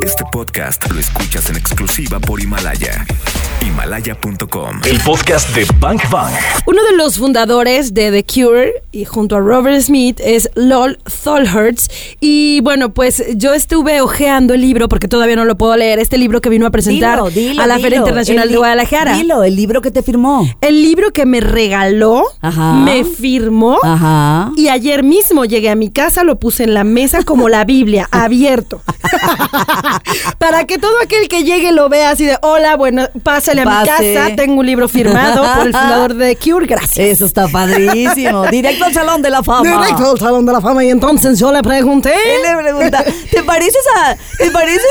Este podcast lo escuchas en exclusiva por Himalaya. Himalaya.com. El podcast de Bang Bang. Uno de los fundadores de The Cure y junto a Robert Smith es Lol Tholhertz. Y bueno, pues yo estuve ojeando el libro porque todavía no lo puedo leer. Este libro que vino a presentar Dilo, dilo, a la dilo. Feria Internacional de Guadalajara. Dilo, el libro que te firmó. El libro que me regaló, Ajá. me firmó. Ajá. Y ayer mismo llegué a mi casa, lo puse en la mesa como la Biblia, abierto. Para que todo aquel que llegue lo vea así de, hola, bueno, pásale a mi casa, tengo un libro firmado por el fundador de Cure, gracias. Eso está padrísimo. Directo al Salón de la Fama. Directo al Salón de la Fama y entonces yo le pregunté. Él le pregunta, ¿te pareces a, te pareces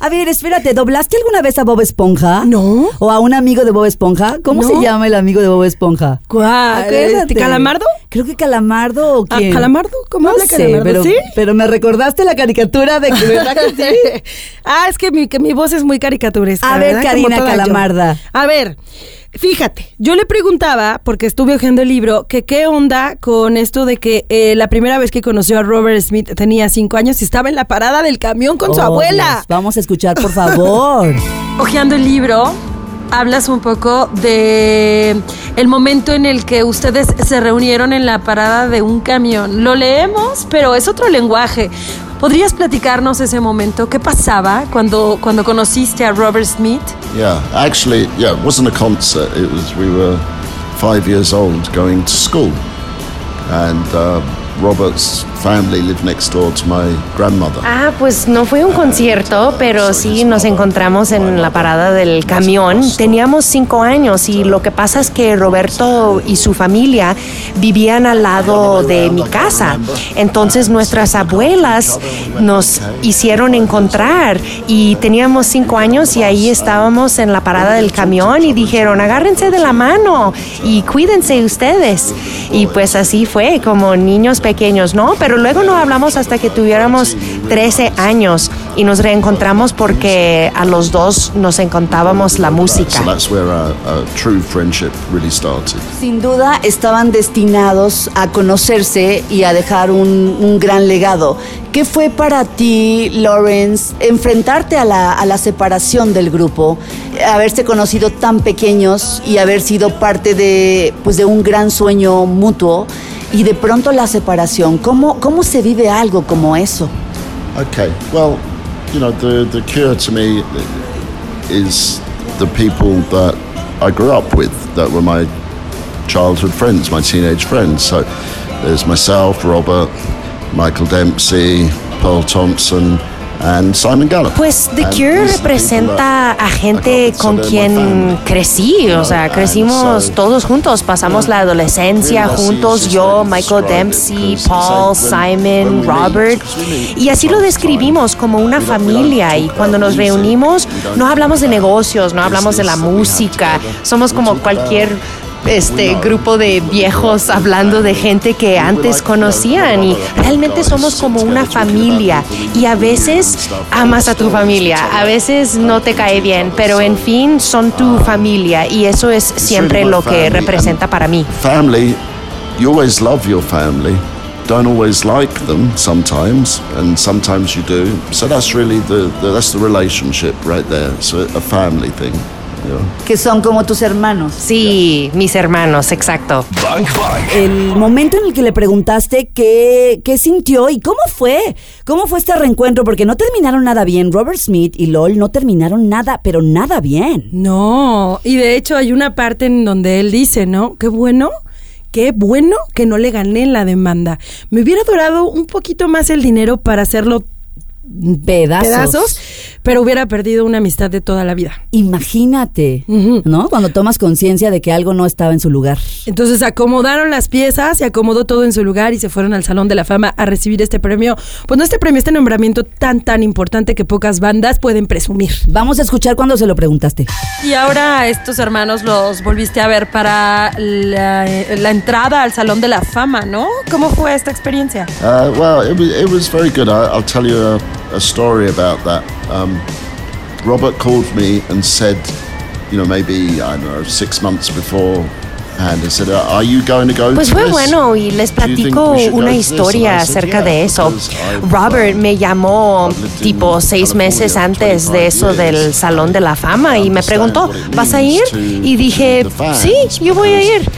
a, a ver, espérate, ¿doblaste alguna vez a Bob Esponja? No. ¿O a un amigo de Bob Esponja? ¿Cómo No. se llama el amigo de Bob Esponja? ¿Cuál? Acuérdate. Este, ¿Calamardo? Creo que Calamardo o ¿A quién. Calamardo? ¿Cómo no habla sé, Calamardo? Pero, ¿Sí? pero me recordaste la caricatura de que, ¿verdad que sí? ah, es que mi, que mi voz es muy caricaturesca. A ver, ¿verdad? Karina yo. Calamarda. A ver, fíjate, yo le preguntaba, porque estuve hojeando el libro, que qué onda con esto de que eh, la primera vez que conoció a Robert Smith tenía cinco años y estaba en la parada del camión con su abuela. Dios, Vamos a escuchar, por favor. Hojeando el libro, hablas un poco de el momento en el que ustedes se reunieron en la parada de un camión. Lo leemos, pero es otro lenguaje. ¿Podrías platicarnos ese momento? ¿Qué pasaba cuando, cuando conociste a Robert Smith? Yeah, actually, yeah, it wasn't a concert. It was we were five years old going to school, and uh, Robert's family lived next door to my grandmother. Ah, pues no fue un concierto, pero sí nos encontramos en la parada del camión. Teníamos cinco años y lo que pasa es que Roberto y su familia vivían al lado de mi casa. Entonces nuestras abuelas nos hicieron encontrar y teníamos cinco años y ahí estábamos en la parada del camión y dijeron agárrense de la mano y cuídense ustedes. Y pues así fue, como niños pequeños, ¿no? Pero luego no hablamos hasta que tuviéramos 13 años y nos reencontramos porque a los dos nos encantábamos la música. So that's where our, our true friendship really started. Sin duda estaban destinados a conocerse y a dejar un, un gran legado. ¿Qué fue para ti, Lawrence, enfrentarte a la, a la separación del grupo, haberse conocido tan pequeños y haber sido parte de, pues, de un gran sueño mutuo y de pronto la separación? ¿Cómo, cómo se vive algo como eso? Okay, well, you know, the the cure to me is the people that I grew up with, that were my childhood friends, my teenage friends. So there's myself, Robert, Michael Dempsey, Pearl Thompson, and Simon Gallup. Pues The Cure representa a gente con quien crecí, o sea, crecimos so, todos juntos, pasamos la adolescencia juntos, yo, Michael Dempsey, Paul, Simon, Robert, y así lo describimos como una familia y cuando nos reunimos no hablamos de negocios, no hablamos de la música, somos como cualquier este grupo de viejos hablando de gente que antes conocían y realmente somos como una familia y a veces amas a tu familia, a veces no te cae bien, pero en fin son tu familia y eso es siempre lo que representa para mí. family, you always love your family. Don't always like them sometimes, and sometimes you do. So that's really the, the that's the relationship right there. A, a family thing. Que son como tus hermanos. Sí, mis hermanos, exacto. Bang Bang. El momento en el que le preguntaste qué, qué sintió y cómo fue, cómo fue este reencuentro, porque no terminaron nada bien. Robert Smith y LOL no terminaron nada, pero nada bien. No, y de hecho hay una parte en donde él dice, ¿no? Qué bueno, qué bueno que no le gané en la demanda. Me hubiera durado un poquito más el dinero para hacerlo Pedazos. pedazos, pero hubiera perdido una amistad de toda la vida. Imagínate. ¿no? Cuando tomas conciencia de que algo no estaba en su lugar. Entonces acomodaron las piezas, se acomodó todo en su lugar y se fueron al Salón de la Fama a recibir este premio. Pues no este premio, este nombramiento tan, tan importante que pocas bandas pueden presumir. Vamos a escuchar cuando se lo preguntaste. Y ahora a estos hermanos los volviste a ver para la, la entrada al Salón de la Fama, ¿no? ¿Cómo fue esta experiencia? Uh, well, it was, it was very good. I, I'll tell you a, a story about that. Um, Robert called me and said, you know, maybe, I don't know, six months before and said, "Are you going to go?" Pues to fue this? bueno y les Do you think platico we should go una to this?" And I historia said, acerca "Yeah, de eso. Robert me llamó I've lived in tipo seis meses antes de eso del. Salón de la Fama y me preguntó, ¿vas a ir? Y dije, sí, yo voy a ir.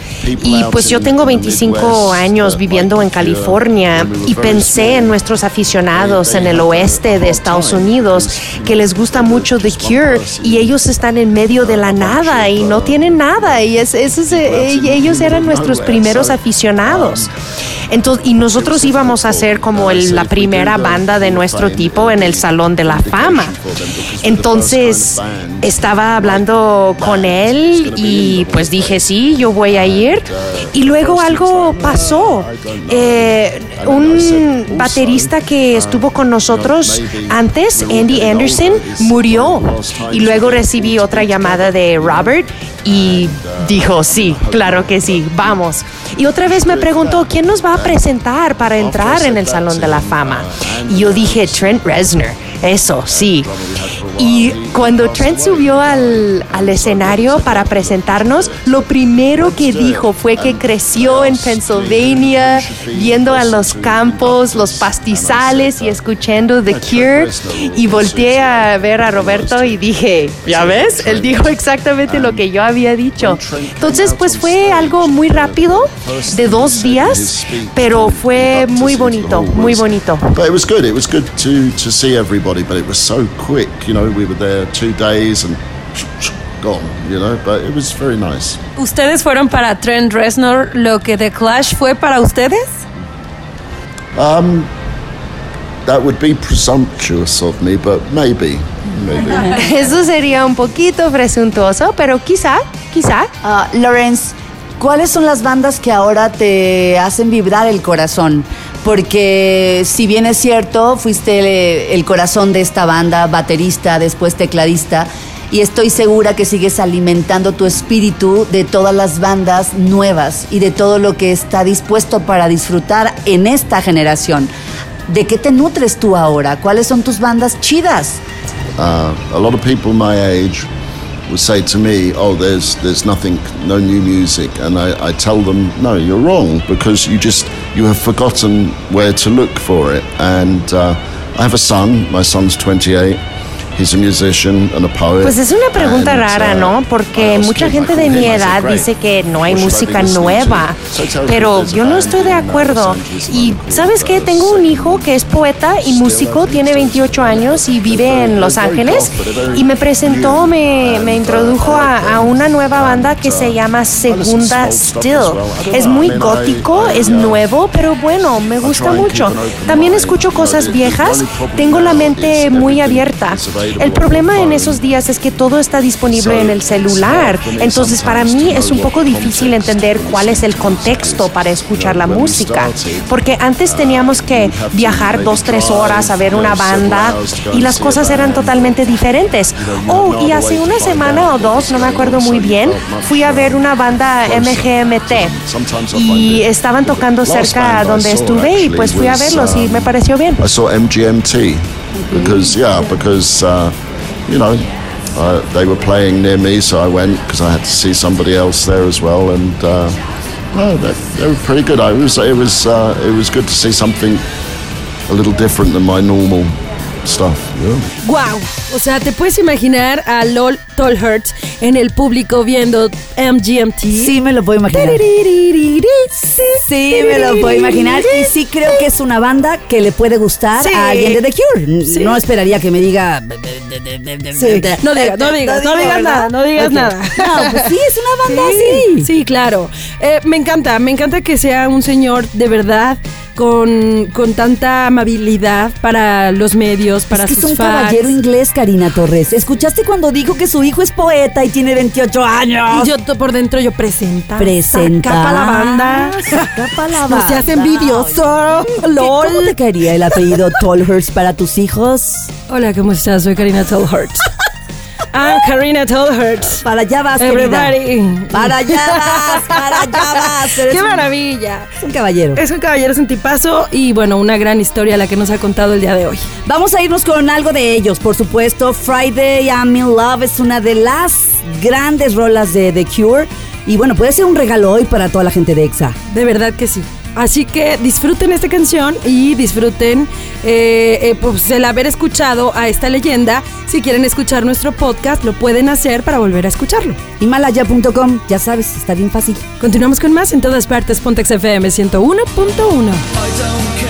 Y pues yo tengo 25 años viviendo en California y pensé en nuestros aficionados en el oeste de Estados Unidos que les gusta mucho The Cure y ellos están en medio de la nada y no tienen nada y es, es, eh, ellos eran nuestros primeros aficionados. Entonces, y nosotros íbamos a ser como la primera banda de nuestro tipo en el Salón de la Fama. Entonces, estaba hablando con él y pues dije, sí, yo voy a ir. Y luego algo pasó. Eh, un baterista que estuvo con nosotros antes, Andy Anderson, murió. Y luego recibí otra llamada de Robert y dijo, sí, claro que sí, vamos. Y otra vez me preguntó, ¿quién nos va a presentar para entrar en el Salón de la Fama? Y yo dije, Trent Reznor, eso, sí. Y cuando Trent subió al, al escenario para presentarnos, lo primero que dijo fue que creció en Pennsylvania, viendo a los campos, los pastizales y escuchando The Cure. Y volteé a ver a Roberto y dije, ¿ya ves? Él dijo exactamente lo que yo había dicho. Entonces, pues fue algo muy rápido, de dos días, pero fue muy bonito, muy bonito. But it was good. It was good to, to see everybody, but. You know, we were there two days and gone, you know, but it was very nice. ¿Ustedes fueron para Trent Reznor lo que The Clash fue para ustedes? That would be presumptuous of me, but maybe, maybe. Eso sería un poquito presuntuoso, pero quizá, quizá. Ah, Lawrence, ¿cuáles son las bandas que ahora te hacen vibrar el corazón? Porque si bien es cierto, fuiste el, el corazón de esta banda, baterista, después tecladista, y estoy segura que sigues alimentando tu espíritu de todas las bandas nuevas y de todo lo que está dispuesto para disfrutar en esta generación. ¿De qué te nutres tú ahora? ¿Cuáles son tus bandas chidas? Uh, a lot of people my age would say to me, "Oh, there's there's nothing, no new music," and I, I tell them, "No, you're wrong because you just you have forgotten where to look for it." And uh, I have a son. My son's 28. He's a musician and a poet. Pues es una pregunta and, rara, uh, ¿no? Porque mucha gente de mi edad "Great. dice que no hay música nueva, to?" So tell me pero yo no estoy de acuerdo. Y sabes qué, tengo un hijo que es poeta y músico, tiene 28 años y vive en Los Ángeles y me presentó, me, me introdujo a, a una nueva banda que se llama Segunda Still. Es muy gótico, es nuevo, pero bueno, me gusta mucho. También escucho cosas viejas, tengo la mente muy abierta. El problema en esos días es que todo está disponible en el celular, entonces para mí es un poco difícil entender cuál es el contexto para escuchar la música, porque antes teníamos que viajar dos, tres horas a ver una banda y las cosas eran totalmente diferentes. Oh, y hace una semana o dos, no me acuerdo muy bien, fui a ver una banda MGMT y estaban tocando cerca donde estuve y pues fui a verlos y me pareció bien. I saw MGMT because yeah, because uh, you know uh, they were playing near me, so I went because I had to see somebody else there as well, and uh, no, they, they were pretty good. I was it was uh, it was good to see something a little different than my normal stuff. Yeah. ¡Wow! O sea, ¿te puedes imaginar a LOL Tolhurst en el público viendo MGMT? Sí, me lo puedo imaginar. Sí, me lo puedo imaginar. Y sí creo que es una banda que le puede gustar Sí. a alguien de The Cure. Sí. No esperaría que me diga. Sí. No digas, no digas, no digas nada, no digas nada. No, pues sí, es una banda Sí, así. sí, claro. Eh, me encanta, me encanta que sea un señor de verdad con, con tanta amabilidad para los medios, para es que es un fans. caballero inglés, Karina Torres. ¿Escuchaste cuando dijo que su hijo es poeta y tiene 28 años? Y yo por dentro yo presenta. Presenta. Saca la banda. Saca la No seas banda. envidioso. ¿Qué- LOL. ¿Cómo te caería el apellido Tolhurst para tus hijos? Hola, ¿cómo estás? Soy Karina Tolhurst. I'm Karina Tolhurt. Para allá vas, Everybody. Querida. Para allá vas, para allá vas. Eres ¡Qué maravilla! Es un caballero. Es un caballero, es y bueno, una gran historia la que nos ha contado el día de hoy. Vamos a irnos con algo de ellos, por supuesto. Friday I'm in Love es una de las grandes rolas de The Cure. Y bueno, puede ser un regalo hoy para toda la gente de EXA. De verdad que sí. Así que disfruten esta canción y disfruten eh, eh pues, el haber escuchado a esta leyenda. Si quieren escuchar nuestro podcast, lo pueden hacer para volver a escucharlo. Himalaya.com, ya sabes, está bien fácil. Continuamos con más en todas partes, Pontex FM 101.1.